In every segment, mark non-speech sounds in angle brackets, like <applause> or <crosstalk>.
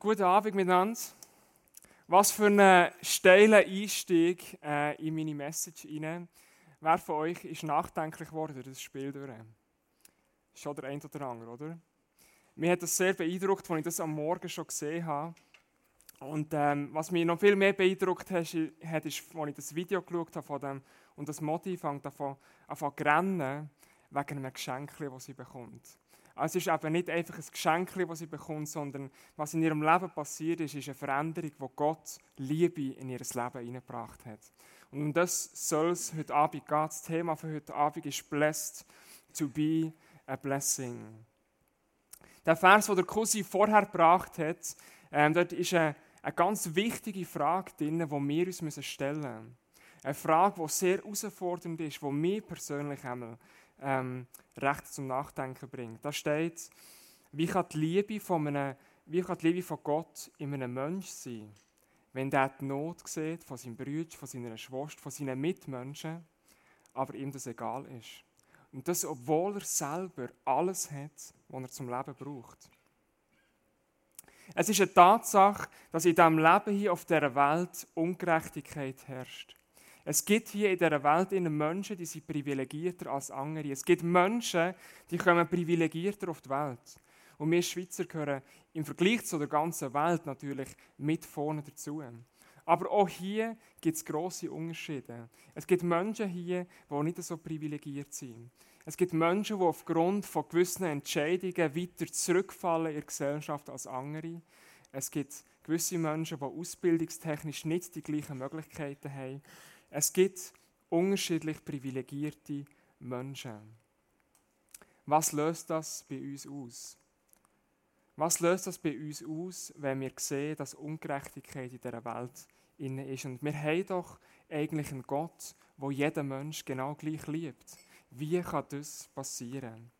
Guten Abend miteinander. Was für ein steiler Einstieg äh, in meine Message hinein. Wer von euch ist nachdenklich geworden das Spiel durch? Schon der ein oder andere, oder? Mir hat das sehr beeindruckt, als ich das am Morgen schon gesehen habe. Und ähm, was mich noch viel mehr beeindruckt hat, ist, als ich das Video geschaut habe von dem, und das Motiv fängt an, an zu rennen, wegen einem Geschenk, das sie bekommt. Also es ist eben nicht einfach ein Geschenk, das sie bekommt, sondern was in ihrem Leben passiert ist, ist eine Veränderung, wo Gott Liebe in ihr Leben hineingebracht hat. Und um das soll es heute Abend gehen. Das Thema für heute Abend ist Blessed to be a Blessing. Der Vers, den der Cousin vorher gebracht hat, ähm, dort ist eine, eine ganz wichtige Frage drin, die wir uns stellen müssen. Eine Frage, die sehr herausfordernd ist, die mir persönlich einmal ähm, recht zum Nachdenken bringt. Da steht, wie kann die Liebe von, einem, wie kann die Liebe von Gott in einem Menschen sein, wenn der die Not sieht von seinem Bruder, von seiner Schwester, von seinen Mitmenschen, aber ihm das egal ist. Und das, obwohl er selber alles hat, was er zum Leben braucht. Es ist eine Tatsache, dass in diesem Leben hier auf dieser Welt Ungerechtigkeit herrscht. Es gibt hier in dieser Welt Menschen, die sind privilegierter als andere. Es gibt Menschen, die kommen privilegierter auf die Welt. Und wir Schweizer gehören im Vergleich zu der ganzen Welt natürlich mit vorne dazu. Aber auch hier gibt es grosse Unterschiede. Es gibt Menschen hier, die nicht so privilegiert sind. Es gibt Menschen, die aufgrund von gewissen Entscheidungen weiter zurückfallen in der Gesellschaft als andere. Es gibt gewisse Menschen, die ausbildungstechnisch nicht die gleichen Möglichkeiten haben. Es gibt unterschiedlich privilegierte Menschen. Was löst das bei uns aus? Was löst das bei uns aus, wenn wir sehen, dass Ungerechtigkeit in dieser Welt inne ist? Und wir haben doch eigentlich einen Gott, wo jeder Mensch genau gleich liebt. Wie kann das passieren?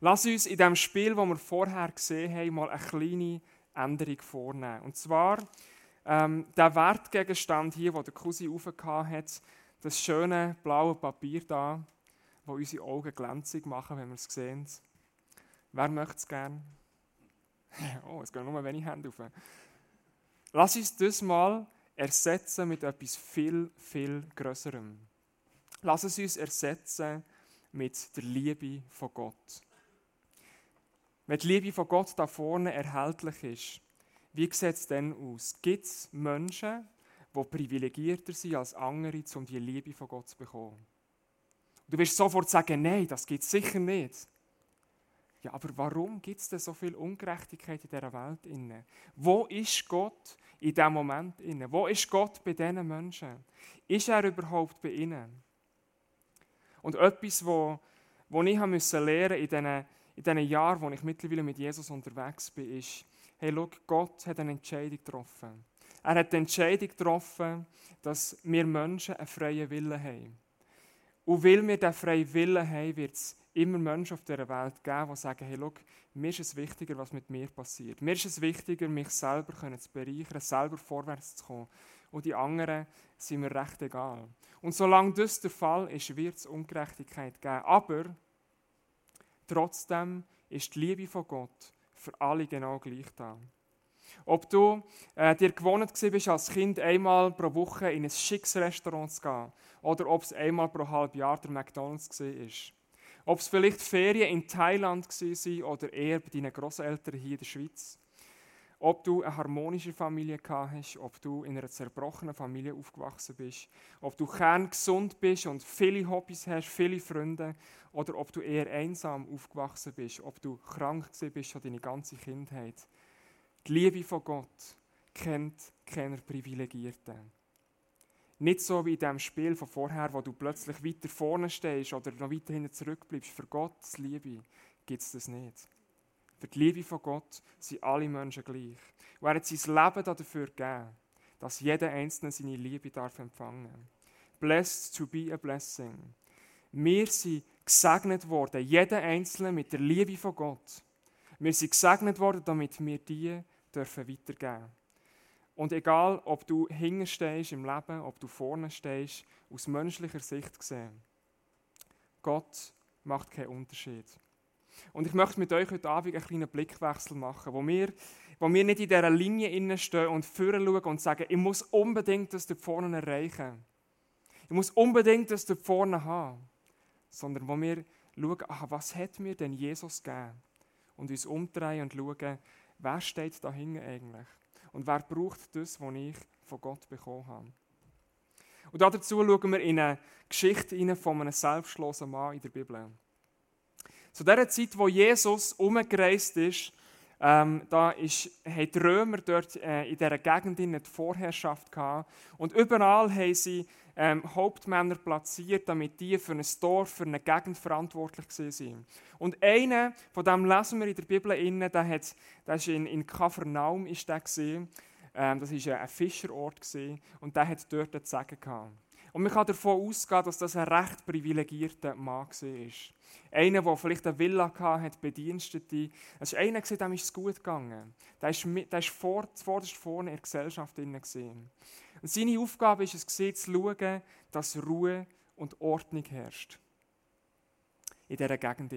Lass uns in dem Spiel, das wir vorher gesehen haben, mal eine kleine Änderung vornehmen. Und zwar ähm, der Wertgegenstand hier, den der Cousin aufgehauen hat, das schöne blaue Papier da, wo unsere Augen glänzig machen, wenn wir es sehen. Wer möchte es gerne? <laughs> Oh, es gehen nur wenig Hände auf. Lass uns das mal ersetzen mit etwas viel, viel Größerem. Lass es uns ersetzen mit der Liebe von Gott. Wenn die Liebe von Gott da vorne erhältlich ist, wie sieht es denn aus? Gibt es Menschen, die privilegierter sind als andere, um die Liebe von Gott zu bekommen? Du wirst sofort sagen, nein, das gibt es sicher nicht. Ja, aber warum gibt es denn so viel Ungerechtigkeit in dieser Welt? Inne? Wo ist Gott in diesem Moment? Inne? Wo ist Gott bei diesen Menschen? Ist er überhaupt bei ihnen? Und etwas, wo ich lernen musste in diesen, in diesen Jahren, wo ich mittlerweile mit Jesus unterwegs bin, ist, hey, schau, Gott hat eine Entscheidung getroffen. Er hat die Entscheidung getroffen, dass wir Menschen einen freien Willen haben. Und weil wir diesen freien Willen haben, wird es immer Menschen auf dieser Welt geben, die sagen, hey, schau, mir ist es wichtiger, was mit mir passiert. Mir ist es wichtiger, mich selber zu bereichern, selber vorwärts zu kommen. Und die anderen sind mir recht egal. Und solange das der Fall ist, wird es Ungerechtigkeit geben. Aber trotzdem ist die Liebe von Gott für alle genau gleich da. Ob du äh, dir gewohnt bist, als Kind einmal pro Woche in ein schickes Restaurant zu gehen oder ob es einmal pro halb Jahr der McDonalds war. Ob es vielleicht Ferien in Thailand waren oder eher bei deinen Großeltern hier in der Schweiz. Ob du eine harmonische Familie gehabt hast, ob du in einer zerbrochenen Familie aufgewachsen bist, ob du kerngesund bist und viele Hobbys hast, viele Freunde, oder ob du eher einsam aufgewachsen bist, ob du krank bist schon deine ganze Kindheit. Die Liebe von Gott kennt keine Privilegierten. Nicht so wie in dem Spiel von vorher, wo du plötzlich weiter vorne stehst oder noch weiter hinten zurückbleibst. Für Gottes Liebe gibt es das nicht. Für die Liebe von Gott sind alle Menschen gleich. Und er hat sein Leben dafür gegeben, dass jeder Einzelne seine Liebe darf empfangen Blessed to be a blessing. Wir sind gesegnet worden, jeder Einzelne mit der Liebe von Gott. Wir sind gesegnet worden, damit wir die dürfen weitergeben Und egal, ob du hinten stehst im Leben, ob du vorne stehst, aus menschlicher Sicht gesehen, Gott macht keinen Unterschied. Und ich möchte mit euch heute Abend einen kleinen Blickwechsel machen, wo wir, wo wir nicht in dieser Linie stehen und vorne schauen und sagen, ich muss unbedingt das da vorne erreichen. Ich muss unbedingt das da vorne haben. Sondern wo wir schauen, aha, was hat mir denn Jesus gegeben? Und uns umdrehen und schauen, wer steht da hinten eigentlich? Und wer braucht das, was ich von Gott bekommen habe? Und dazu schauen wir in eine Geschichte von einem selbstlosen Mann in der Bibel. Zu der Zeit, wo Jesus umgereist ist, ähm, da ist, haben die Römer dort äh, in dieser Gegend die Vorherrschaft gehabt. Und überall haben sie ähm, Hauptmänner platziert, damit die für ein Dorf, für eine Gegend verantwortlich waren. Und einer, von dem lesen wir in der Bibel, inne, der, hat, der ist in, in Kapernaum, ist der. Ähm, das war ein Fischerort gewesen, und der hat dort zu sagen gehabt. Und man kann davon ausgehen, dass das ein recht privilegierter Mann war. Einer, der vielleicht eine Villa hatte, Bedienstete. Es war einer, dem es gut gegangen. Der war vor, vorderst vorne in der Gesellschaft. Und seine Aufgabe war es, zu schauen, dass Ruhe und Ordnung herrscht. In dieser Gegend.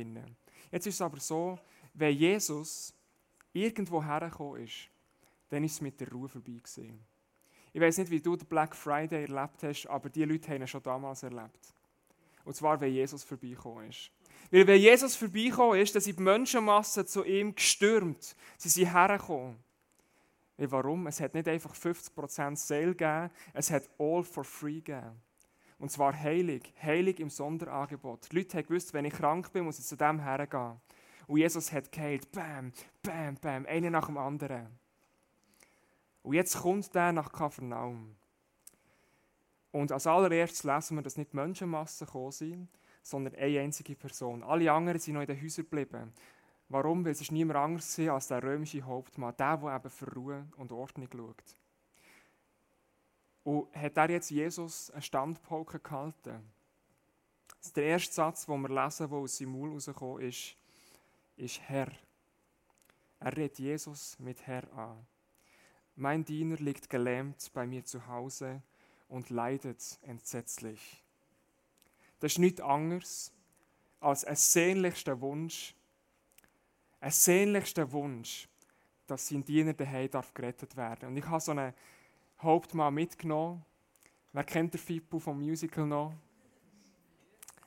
Jetzt ist es aber so, wenn Jesus irgendwo hergekommen ist, dann ist es mit der Ruhe vorbei gewesen. Ich weiß nicht, wie du den Black Friday erlebt hast, aber die Leute haben ihn schon damals erlebt. Und zwar, wenn Jesus vorbeigekommen ist. Weil wenn Jesus vorbeigekommen ist, dann sind die Menschenmassen zu ihm gestürmt. Sie sind hergekommen. Weil warum? Es hat nicht einfach 50% Sale gegeben, es hat all for free gegeben. Und zwar heilig, heilig im Sonderangebot. Die Leute haben gewusst, wenn ich krank bin, muss ich zu dem hergehen. Und Jesus hat geheilt, bam, bam, bam, einer nach dem anderen. Und jetzt kommt der nach Kapernaum. Und als allererstes lesen wir, dass nicht Menschenmassen gekommen sind, sondern eine einzige Person. Alle anderen sind noch in den Häusern geblieben. Warum? Weil es niemand anderes war als der römische Hauptmann, der, der eben für Ruhe und Ordnung schaut. Und hat er jetzt Jesus einen Standpauke gehalten? Der erste Satz, den wir lesen, der aus seinem Maul rausgekommen ist, ist Herr. Er redet Jesus mit Herr an. Mein Diener liegt gelähmt bei mir zu Hause und leidet entsetzlich. Das ist nichts anderes als ein sehnlichster Wunsch, ein sehnlichster Wunsch, dass sein Diener daheim darf gerettet werden. Und ich habe so einen Hauptmann mitgenommen. Wer kennt der Fippo vom Musical noch?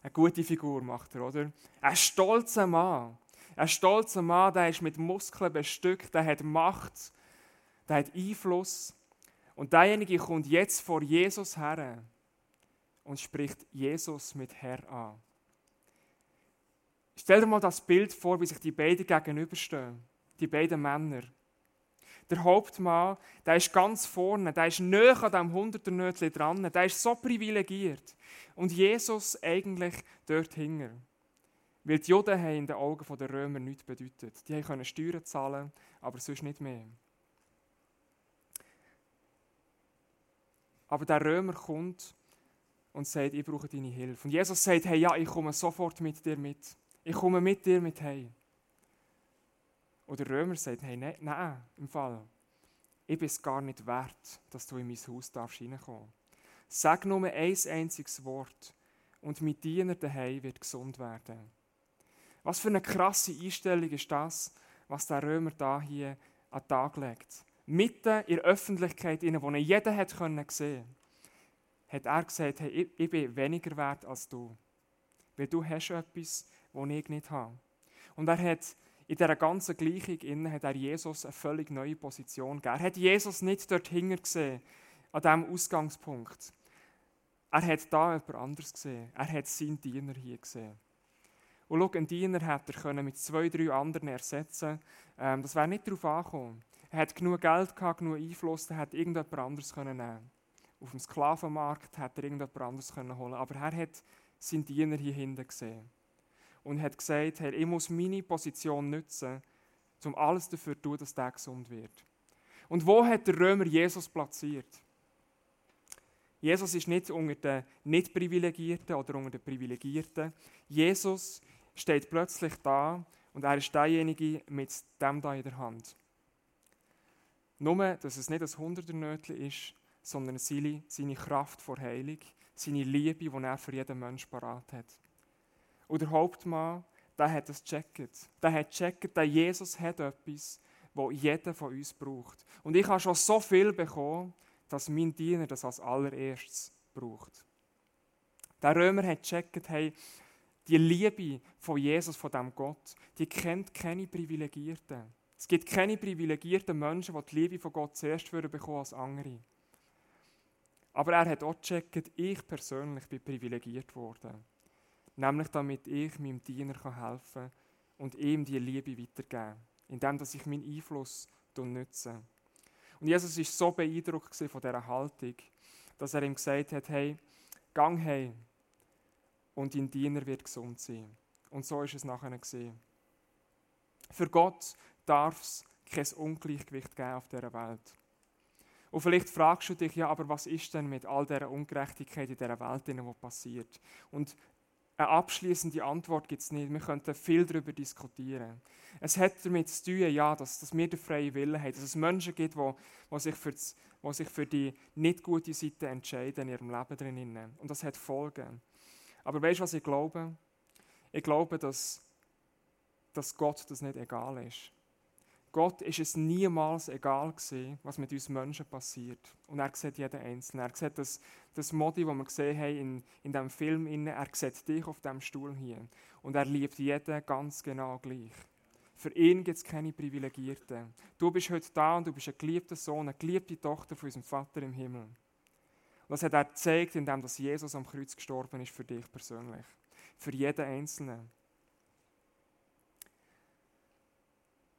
Eine gute Figur macht er, oder? Ein stolzer Mann. Ein stolzer Mann, der ist mit Muskeln bestückt, der hat Macht der hat Einfluss. Und derjenige kommt jetzt vor Jesus her und spricht Jesus mit Herr an. Stell dir mal das Bild vor, wie sich die beiden gegenüberstehen. Die beiden Männer. Der Hauptmann, der ist ganz vorne, der ist näher an diesem Hunderternötchen dran, der ist so privilegiert. Und Jesus eigentlich dort hinten. Weil die Juden haben in den Augen der Römer nichts bedeutet. Die können Steuern zahlen, aber sonst nicht mehr. Aber der Römer kommt und sagt, ich brauche deine Hilfe. Und Jesus sagt, hey, ja, ich komme sofort mit dir mit. Ich komme mit dir mit hey. Und der Römer sagt, hey, nein, nein, im Fall. Ich bin es gar nicht wert, dass du in mein Haus darfst reinkommen. Sag nur ein einziges Wort und mein Diener daheim wird gesund werden. Was für eine krasse Einstellung ist das, was der Römer da hier an den Tag legt mitten in der Öffentlichkeit, in der jeder hat sehen konnte, hat er gesagt, hey, ich, bin weniger wert als du. Weil du hast etwas, das ich nicht habe. Und er hat in dieser ganzen Gleichung innen hat er Jesus eine völlig neue Position gegeben. Er hat Jesus nicht dort hinten gesehen, an diesem Ausgangspunkt. Er hat da jemand anderes gesehen. Er hat seinen Diener hier gesehen. Und schau, einen Diener hätte er mit zwei, drei anderen ersetzen. Ähm, das wäre nicht darauf angekommen. Er hat genug Geld gehabt, genug Einfluss, er hätte irgendjemand anderes nehmen Auf dem Sklavenmarkt hätte er irgendjemand anderes holen Aber er hat seinen Diener hier hinten gesehen. Und hat gesagt, hey, ich muss meine Position nutzen, um alles dafür zu tun, dass der gesund wird. Und wo hat der Römer Jesus platziert? Jesus ist nicht unter den Nicht-Privilegierten oder unter den Privilegierten. Jesus steht plötzlich da und er ist derjenige mit dem da in der Hand. Nur, dass es nicht ein Hunderternötchen ist, sondern seine, seine Kraft vor Heilung, seine Liebe, die er für jeden Menschen parat hat. Und der Hauptmann, der hat es gecheckt. Der hat gecheckt, der Jesus hat etwas, wo jeder von uns braucht. Und ich habe schon so viel bekommen, dass mein Diener das als allererstes braucht. Der Römer hat gecheckt, hey, die Liebe von Jesus, von dem Gott, die kennt keine Privilegierten. Es gibt keine privilegierten Menschen, die die Liebe von Gott zuerst bekommen als andere. Aber er hat auch gecheckt, ich persönlich bin privilegiert worden. Nämlich damit ich meinem Diener helfen kann und ihm die Liebe weitergeben indem ich meinen Einfluss nutze. Und Jesus war so beeindruckt von dieser Haltung, dass er ihm gesagt hat, hey, gang heim und dein Diener wird gesund sein. Und so ist es nachher gesehen. Für Gott darf es kein Ungleichgewicht geben auf dieser Welt. Und vielleicht fragst du dich, ja, aber was ist denn mit all dieser Ungerechtigkeit in dieser Welt, die passiert? Und eine abschließende Antwort gibt es nicht. Wir könnten viel darüber diskutieren. Es hat damit zu tun, ja, dass, dass wir den freien Willen haben, dass es Menschen gibt, die, die, sich, für das, die sich für die nicht gute Seite entscheiden in ihrem Leben drinnen. Und das hat Folgen. Aber weißt du, was ich glaube? Ich glaube, dass, dass Gott das nicht egal ist. Gott ist es niemals egal gewesen, was mit uns Menschen passiert. Und er sieht jeden Einzelnen. Er sieht das, das Modi, das wir gesehen haben in, in diesem Film, er sieht dich auf diesem Stuhl hier. Und er liebt jeden ganz genau gleich. Für ihn gibt es keine Privilegierten. Du bist heute da und du bist ein geliebter Sohn, eine geliebte Tochter von unserem Vater im Himmel. Und das hat er gezeigt, indem Jesus am Kreuz gestorben ist für dich persönlich. Für jeden Einzelnen.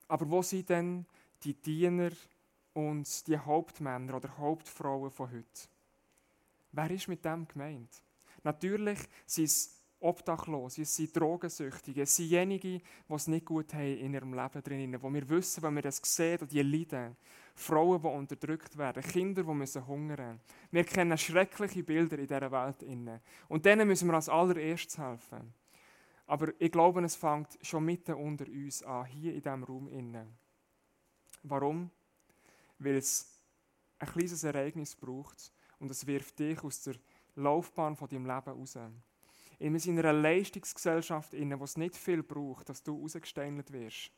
Aber wo sind denn die Diener und die Hauptmänner oder Hauptfrauen von heute? Wer ist mit dem gemeint? Natürlich sind es Obdachlose, es sind Drogensüchtige, es sind diejenigen, die es nicht gut haben in ihrem Leben drin, wo wir wissen, wenn wir das sehen, die leiden. Frauen, die unterdrückt werden, Kinder, die müssen hungern. Wir kennen schreckliche Bilder in dieser Welt. Und denen müssen wir als allererstes helfen. Aber ich glaube, es fängt schon mitten unter uns an, hier in diesem Raum innen. Warum? Weil es ein kleines Ereignis braucht und es wirft dich aus der Laufbahn von deinem Leben raus. In einer Leistungsgesellschaft, in der es nicht viel braucht, dass du rausgesteinelt wirst.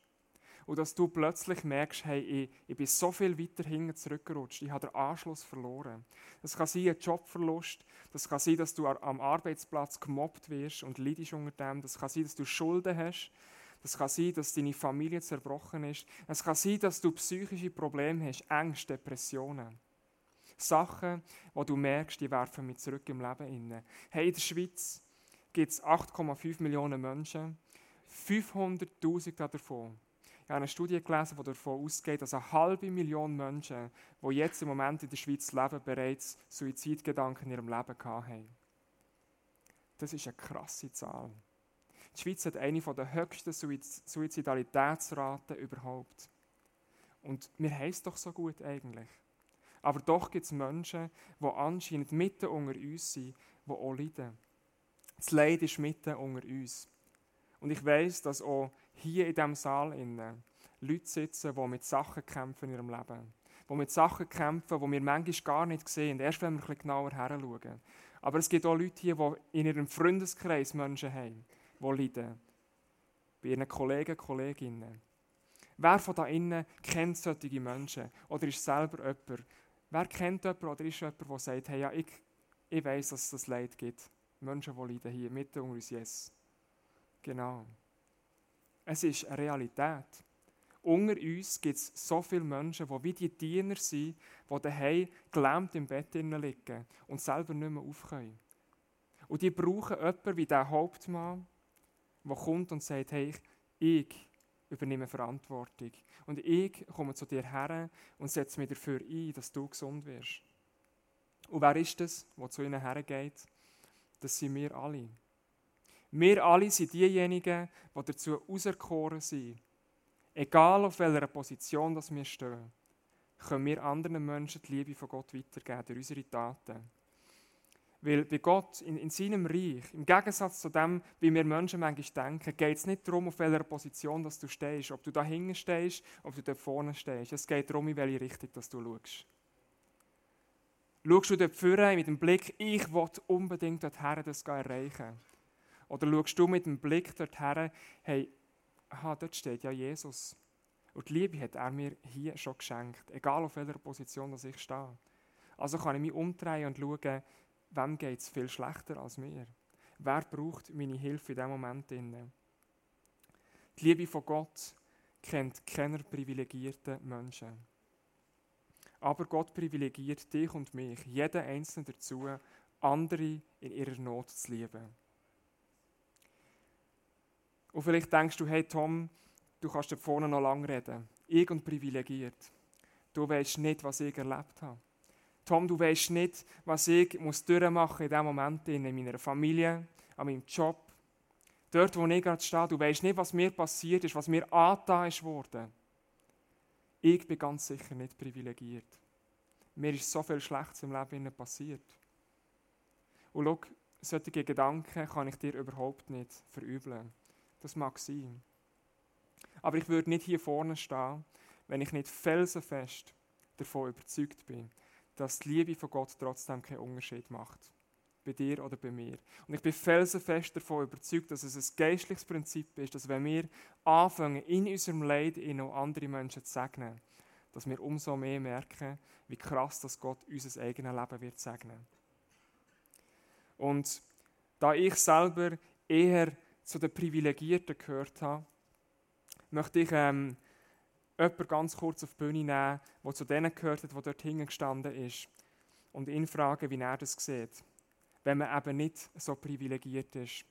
Und dass du plötzlich merkst, hey, ich, ich bin so viel weiter hinten zurückgerutscht, ich habe den Anschluss verloren. Das kann sein ein Jobverlust, das kann sein, dass du am Arbeitsplatz gemobbt wirst und leidest unter dem, das kann sein, dass du Schulden hast, das kann sein, dass deine Familie zerbrochen ist, es kann sein, dass du psychische Probleme hast, Ängste, Depressionen. Sachen, wo du merkst, die werfen mich zurück im Leben inne. Hey, in der Schweiz gibt es 8,5 Millionen Menschen, 500'000 davon habe eine Studie gelesen, die davon ausgeht, dass eine halbe Million Menschen, die jetzt im Moment in der Schweiz leben, bereits Suizidgedanken in ihrem Leben hatten. Das ist eine krasse Zahl. Die Schweiz hat eine der höchsten Suizidalitätsraten überhaupt. Und haben es doch so gut eigentlich. Aber doch gibt es Menschen, die anscheinend mitten unter uns sind, die auch leiden. Das Leid ist mitten unter uns. Und ich weiß, dass auch hier in diesem Saal innen Leute sitzen, die mit Sachen kämpfen in ihrem Leben. Die mit Sachen kämpfen, die wir manchmal gar nicht sehen, erst wenn wir ein bisschen genauer heranschauen. Aber es gibt auch Leute hier, die in ihrem Freundeskreis Menschen haben, die leiden. Bei ihren Kollegen, Kolleginnen. Wer von da innen kennt solche Menschen? Oder ist selber jemand? Wer kennt jemanden oder ist jemand, der sagt, hey, ja, ich, ich weiß, dass es das Leid gibt. Menschen, die leiden hier, mitten unter uns, yes. Genau. Es ist eine Realität. Unter uns gibt es so viele Menschen, die wie die Diener sind, die daheim gelähmt im Bett liegen und selber nicht mehr aufkommen. Und die brauchen jemanden wie der Hauptmann, der kommt und sagt, hey, ich übernehme Verantwortung. Und ich komme zu dir her und setze mich dafür ein, dass du gesund wirst. Und wer ist das, der zu ihnen hergeht? Das sind wir alle. Wir alle sind diejenigen, die dazu auserkoren sind. Egal auf welcher Position das wir stehen, können wir anderen Menschen die Liebe von Gott weitergeben durch unsere Taten. Weil bei Gott, in, in seinem Reich, im Gegensatz zu dem, wie wir Menschen manchmal denken, geht es nicht darum, auf welcher Position dass du stehst, ob du da hinten stehst, ob du da vorne stehst. Es geht darum, in welche Richtung dass du schaust. Schaust du dort vorne mit dem Blick, ich will unbedingt dorthin das erreichen Oder schaust du mit dem Blick dorthin, hey, aha, dort steht ja Jesus. Und die Liebe hat er mir hier schon geschenkt, egal auf welcher Position ich stehe. Also kann ich mich umdrehen und schauen, wem geht es viel schlechter als mir. Wer braucht meine Hilfe in diesem Moment? Die Liebe von Gott kennt keiner privilegierten Menschen. Aber Gott privilegiert dich und mich, jeden Einzelnen dazu, andere in ihrer Not zu lieben. Und vielleicht denkst du, hey Tom, du kannst da vorne noch lange reden. Ich und privilegiert. Du weißt nicht, was ich erlebt habe. Tom, du weißt nicht, was ich muss durchmachen in diesem Moment in meiner Familie, an meinem Job. Dort, wo ich gerade stehe, du weißt nicht, was mir passiert ist, was mir angetan ist. Ich bin ganz sicher nicht privilegiert. Mir ist so viel Schlechtes im Leben passiert. Und schau, solche Gedanken kann ich dir überhaupt nicht verübeln. Das mag sein. Aber ich würde nicht hier vorne stehen, wenn ich nicht felsenfest davon überzeugt bin, dass die Liebe von Gott trotzdem keinen Unterschied macht. Bei dir oder bei mir. Und ich bin felsenfest davon überzeugt, dass es ein geistliches Prinzip ist, dass wenn wir anfangen, in unserem Leid in noch andere Menschen zu segnen, dass wir umso mehr merken, wie krass dass Gott unser eigenes Leben wird segnen. Und da ich selber eher zu den Privilegierten gehört habe, möchte ich ähm, jemanden ganz kurz auf die Bühne nehmen, der zu denen gehört hat, der dort hingestanden ist, und ihn fragen, wie er das sieht. Wenn man eben nicht so privilegiert ist,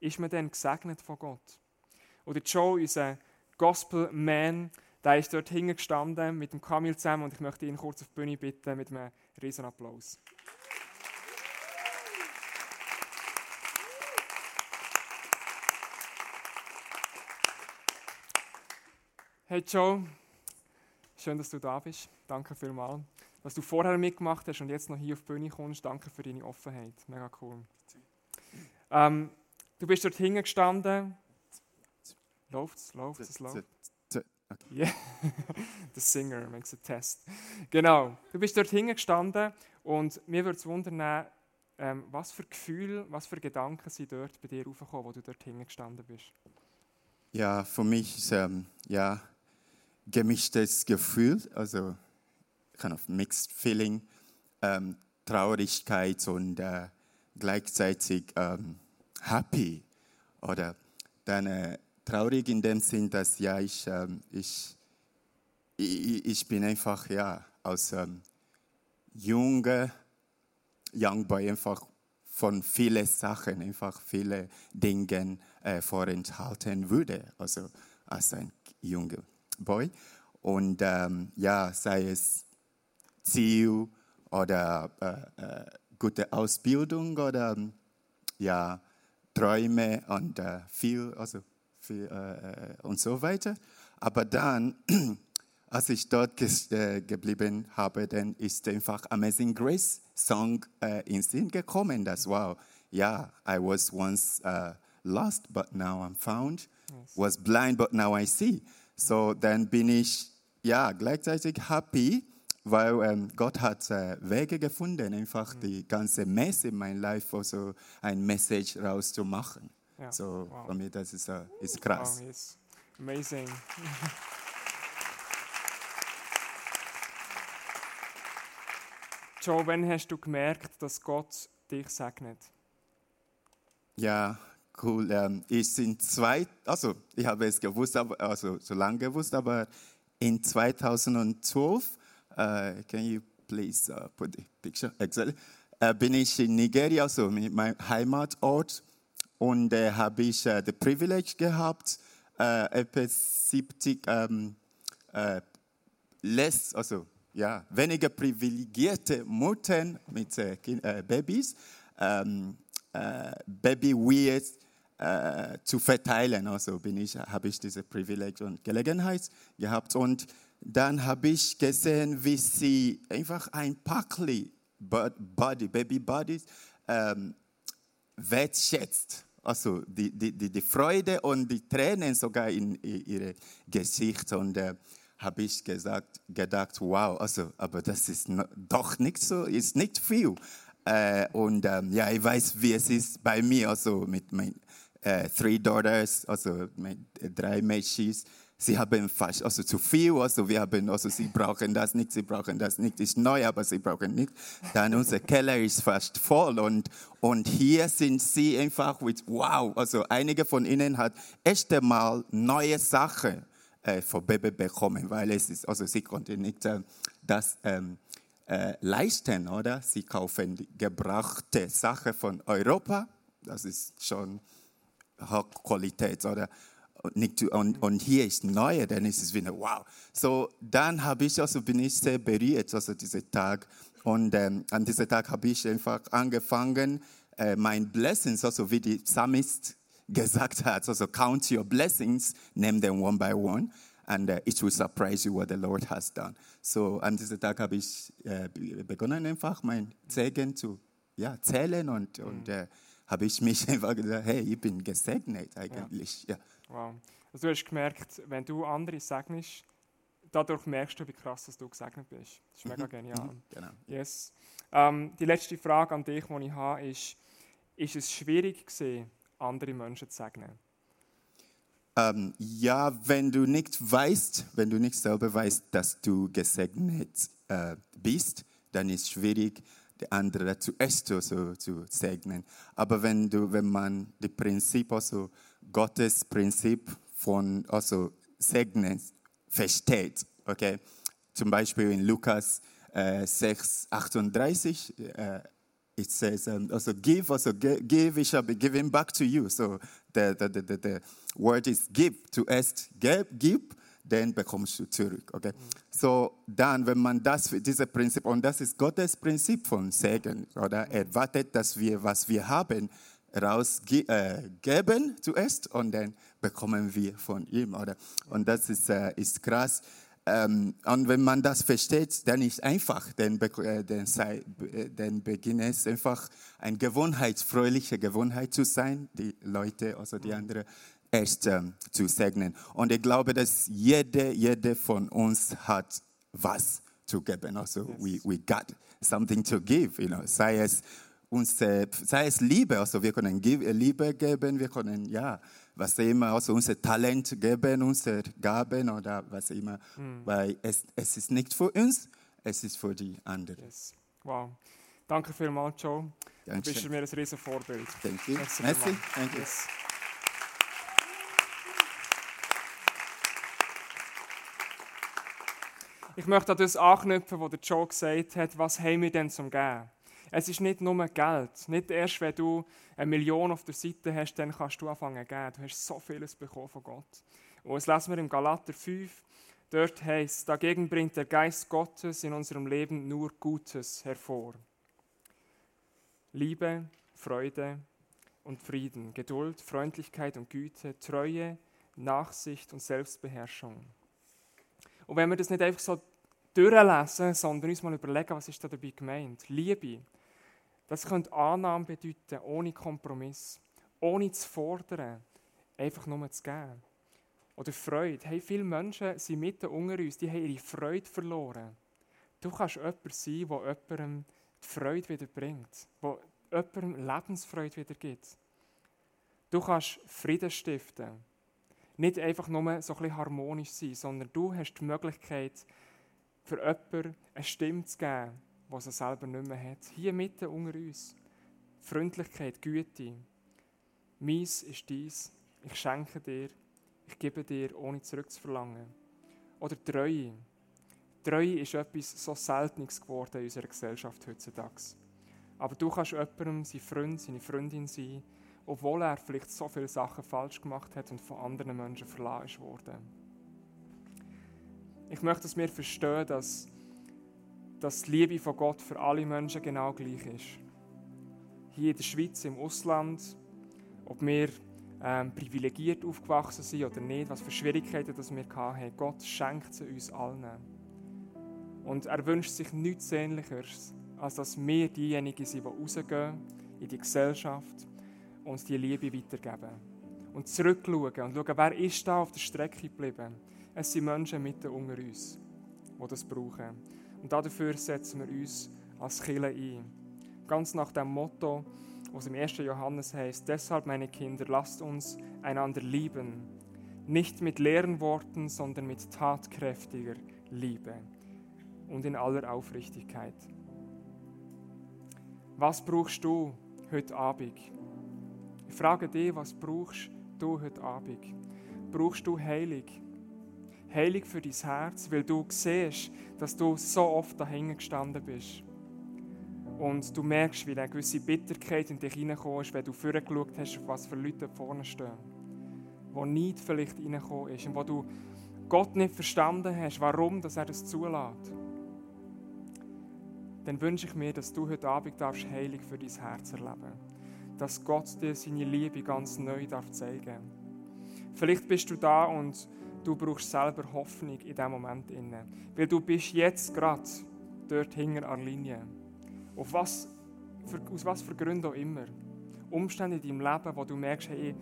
ist man dann gesegnet von Gott? Oder Joe, unser Gospel-Man, der ist dort hingestanden mit dem Kamil zusammen und ich möchte ihn kurz auf die Bühne bitten mit einem riesen Applaus. Hey Joe, schön, dass du da bist. Danke vielmals. Dass du vorher mitgemacht hast und jetzt noch hier auf die Bühne kommst, danke für deine Offenheit. Mega cool. Ähm, du bist dort hingestanden. Läuft es? Läuft es? Läuft. Yeah. <laughs> The Singer makes a test. Genau. Du bist dort hingestanden und mir würde es wundern, ähm, was für Gefühle, was für Gedanken sind dort bei dir aufgekommen, wo du dort hingestanden bist? Ja, für mich ist ähm, ja gemischtes Gefühl, also kind of mixed feeling, ähm, Traurigkeit und äh, gleichzeitig ähm, happy. Oder dann äh, traurig in dem Sinn, dass ja ich, ähm, ich, ich, ich, bin einfach ja aus ähm, junger Young Boy einfach von vielen Sachen, einfach viele Dingen äh, vorenthalten würde, also als ein junger Boy. Und ähm, ja, sei es Ziel oder äh, äh, gute Ausbildung oder ja, Träume und äh, viel, also viel, äh, und so weiter. Aber dann, <clears throat> als ich dort äh, geblieben habe, dann ist einfach Amazing Grace Song äh, ins Sinn gekommen. Das wow, ja, yeah, I was once lost, but now I'm found. Was blind, but now I see. So dann bin ich ja gleichzeitig happy, weil ähm, Gott hat äh, Wege gefunden, einfach mhm. die ganze Messe in mein Life also ein Message rauszumachen. Ja. So wow. für mich das ist, uh, ist krass. Wow, yes. Amazing. <laughs> Joe, wann hast du gemerkt, dass Gott dich segnet? Ja, cool. Ähm, ich sind zwei, also ich habe es gewusst, aber, also so lange gewusst, aber in 2012, uh, äh, can you please uh, put the picture, Excel, uh, bin ich in Nigeria, also mein Heimatort, und äh, habe ich äh, das Privileg gehabt, äh, etwa 70 ähm, äh, less, also ja, weniger privilegierte Muttern mit äh, äh, Babys, ähm, äh, Baby Weird äh, zu verteilen. Also bin ich, habe ich diese Privileg und Gelegenheit gehabt. Und dann habe ich gesehen, wie sie einfach ein Packli Body, Baby Bodies ähm, wertschätzt. Also die, die, die, die, Freude und die Tränen sogar in, ihre Gesicht. Und äh, habe ich gesagt, gedacht, wow, also, aber das ist doch nicht so, ist nicht viel. Äh, und ähm, ja, ich weiß, wie es ist bei mir, also mit meinen äh, three daughters, also äh, drei Mädchen. Sie haben fast also zu viel, also wir haben, also sie brauchen das nicht, sie brauchen das nicht, ist neu, aber sie brauchen nicht. Dann unser Keller ist fast voll und, und hier sind sie einfach mit, wow, also einige von ihnen hat echt einmal neue Sachen äh, von Baby bekommen, weil es ist, also sie konnten nicht äh, das ähm, äh, leisten, oder? Sie kaufen gebrachte Sachen von Europa, das ist schon Hochqualität, oder? Und, nicht, und, und hier ist neue, dann ist es wieder wow. So, dann habe ich also, bin ich sehr berührt, also diesen Tag. Und ähm, an diesem Tag habe ich einfach angefangen, äh, mein Blessings, also wie die Psalmist gesagt hat, also count your blessings, name them one by one, and uh, it will surprise you what the Lord has done. So an diesem Tag habe ich äh, begonnen, einfach mein Segen zu ja, zählen und, mhm. und äh, habe ich mich <laughs> einfach gesagt, hey, ich bin gesegnet eigentlich. Ja. ja. Wow. Also du hast gemerkt, wenn du andere segnest, dadurch merkst du, wie krass dass du gesegnet bist. Das ist mega mhm. genial. Mhm. Genau. Yes. Ähm, die letzte Frage an dich, die ich habe, ist, ist es schwierig gewesen, andere Menschen zu segnen? Ähm, ja, wenn du nicht weißt, wenn du nicht selber weißt, dass du gesegnet äh, bist, dann ist es schwierig, die andere zuerst so, zu segnen. Aber wenn, du, wenn man das Prinzip, also Gottes Prinzip von also Segnen versteht, okay? zum Beispiel in Lukas äh, 6, 38, äh, it says, um, also give, also give, it shall be given back to you. So the, the, the, the word is give, zuerst give, give dann bekommst du zurück. Okay? So, dann, wenn man das, dieses Prinzip, und das ist Gottes Prinzip von Segen, oder? Er wartet, dass wir, was wir haben, rausgeben äh, zuerst und dann bekommen wir von ihm, oder? Und das ist, äh, ist krass. Ähm, und wenn man das versteht, dann ist einfach, dann, äh, dann, sei, äh, dann beginnt es einfach eine Gewohnheit, fröhliche Gewohnheit zu sein, die Leute, also die mhm. anderen, echt ähm, zu segnen. Und ich glaube, dass jeder, jeder von uns hat was zu geben. Also yes. we, we got something to give, you know. sei es uns, sei es Liebe, also wir können Liebe geben, wir können ja was immer, also unser Talent geben, unsere Gaben oder was immer, mm. weil es, es ist nicht für uns, es ist für die anderen. Yes. Wow. Danke vielmals, Joe. Dankeschön. Du bist mir ein riesen Vorbild. You. Merci. Merci. Thank you. Yes. Ich möchte an das anknüpfen, was der Joe gesagt hat, was haben wir denn zum Geben? Es ist nicht nur Geld. Nicht erst, wenn du eine Million auf der Seite hast, dann kannst du anfangen zu geben. Du hast so vieles bekommen von Gott. Und das lesen wir im Galater 5. Dort heißt dagegen bringt der Geist Gottes in unserem Leben nur Gutes hervor. Liebe, Freude und Frieden, Geduld, Freundlichkeit und Güte, Treue, Nachsicht und Selbstbeherrschung. Und wenn wir das nicht einfach so durchlesen, sondern uns mal überlegen, was ist da dabei gemeint? Liebe, das könnte Annahme bedeuten, ohne Kompromiss, ohne zu fordern, einfach nur zu geben. Oder Freude. Hey, viele Menschen sind mitten unter uns, die haben ihre Freude verloren. Du kannst jemand sein, der jemandem die Freude wieder bringt, der jemandem Lebensfreude wieder gibt. Du kannst Frieden stiften nicht einfach nur so ein bisschen harmonisch sein, sondern du hast die Möglichkeit, für jemanden eine Stimme zu geben, die sie selber nicht mehr hat. Hier mitten unter uns. Freundlichkeit, Güte. Meins ist dies. Ich schenke dir. Ich gebe dir, ohne zurückzuverlangen. Oder Treue. Treue ist etwas so Seltenes geworden in unserer Gesellschaft heutzutage. Aber du kannst jemandem sein Freund, seine Freundin sein, obwohl er vielleicht so viele Sachen falsch gemacht hat und von anderen Menschen verlassen wurde. Ich möchte, dass wir verstehen, dass, dass die Liebe von Gott für alle Menschen genau gleich ist. Hier in der Schweiz, im Ausland, ob wir ähm, privilegiert aufgewachsen sind oder nicht, was für Schwierigkeiten das wir hatten, Gott schenkt sie uns allen. Und er wünscht sich nichts Sehnlicheres, als dass wir diejenigen sind, die rausgehen in die Gesellschaft uns die Liebe weitergeben. Und zurückschauen und schauen, wer ist da auf der Strecke geblieben. Es sind Menschen mitten unter uns, die das brauchen. Und dafür setzen wir uns als Killer ein. Ganz nach dem Motto, was im 1. Johannes heißt, deshalb meine Kinder, lasst uns einander lieben, nicht mit leeren Worten, sondern mit tatkräftiger Liebe und in aller Aufrichtigkeit. Was brauchst du heute Abend? Ich frage dich, was brauchst du heute Abend? Brauchst du Heilig? Heilig für dein Herz, weil du siehst, dass du so oft dahinter gestanden bist. Und du merkst, wie eine gewisse Bitterkeit in dich hineingekommen ist, wenn du vorgeschaut hast, was für Leute vorne stehen. Wo nicht vielleicht reingekommen ist und wo du Gott nicht verstanden hast, warum dass er das zulässt. Dann wünsche ich mir, dass du heute Abend darfst heilig für dein Herz erleben Dass Gott dir seine Liebe ganz neu darf zeigen Vielleicht bist du da und du brauchst selber Hoffnung in diesem Moment. Weil du bist jetzt gerade dort hinter der Linie. Auf was, aus was für Gründen auch immer. Umstände in deinem Leben, wo du merkst, hey,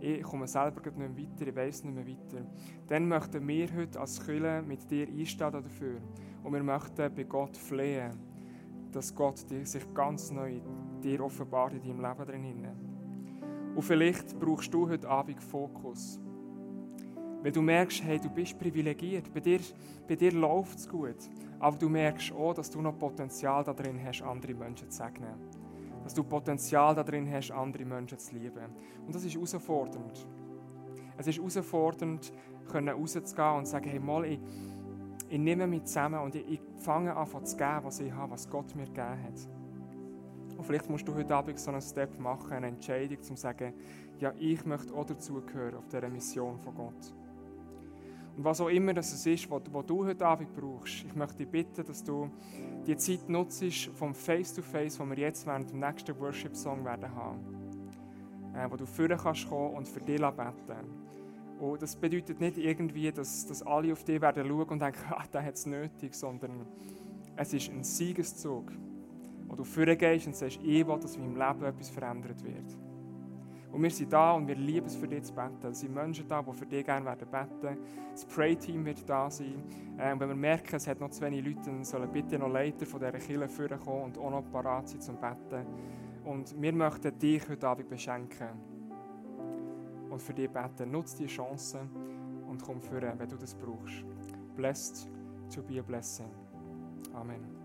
ich komme selber nicht mehr weiter, ich weiß nicht mehr weiter. Dann möchten wir heute als Kirche mit dir einstehen dafür. Und wir möchten bei Gott flehen, dass Gott sich ganz neu dir offenbart in deinem Leben drin. Und vielleicht brauchst du heute Abend Fokus. Weil du merkst, hey, du bist privilegiert, bei dir, bei dir läuft es gut. Aber du merkst auch, dass du noch Potenzial darin hast, andere Menschen zu segnen. Dass du Potenzial darin hast, andere Menschen zu lieben. Und das ist herausfordernd. Es ist herausfordernd, rauszugehen und zu sagen, hey, mal, ich, ich nehme mich zusammen und ich, ich fange an zu geben, was ich habe, was Gott mir gegeben hat. Und vielleicht musst du heute Abend so einen Step machen, eine Entscheidung, um zu sagen, ja, ich möchte auch dazugehören auf dieser Mission von Gott. Und was auch immer das ist, was, was du heute Abend brauchst, ich möchte dich bitten, dass du die Zeit nutzt vom Face-to-Face, -face, wir jetzt während dem nächsten Worship-Song werden haben. Äh, wo du führen kannst kommen und für dich beten. Und das bedeutet nicht irgendwie, dass, dass alle auf dich werden schauen und denken, <laughs> ah, der hat es nötig, sondern es ist ein Siegeszug, wo du führen gehst und sagst, ich will, dass in meinem Leben etwas verändert wird. Und wir sind da und wir lieben es, für dich zu beten. Es sind Menschen da, die für dich gerne beten werden. Das Pray-Team wird da sein. Ähm, wenn wir merken, es hat noch zu wenig Leute, dann sollen bitte noch Leiter von dieser Kirche vorkommen und auch noch parat sein zum Beten. Und wir möchten dich heute Abend beschenken und für dich beten. Nutze die Chance und komm führen, wenn du das brauchst. Blessed to be a blessing. Amen.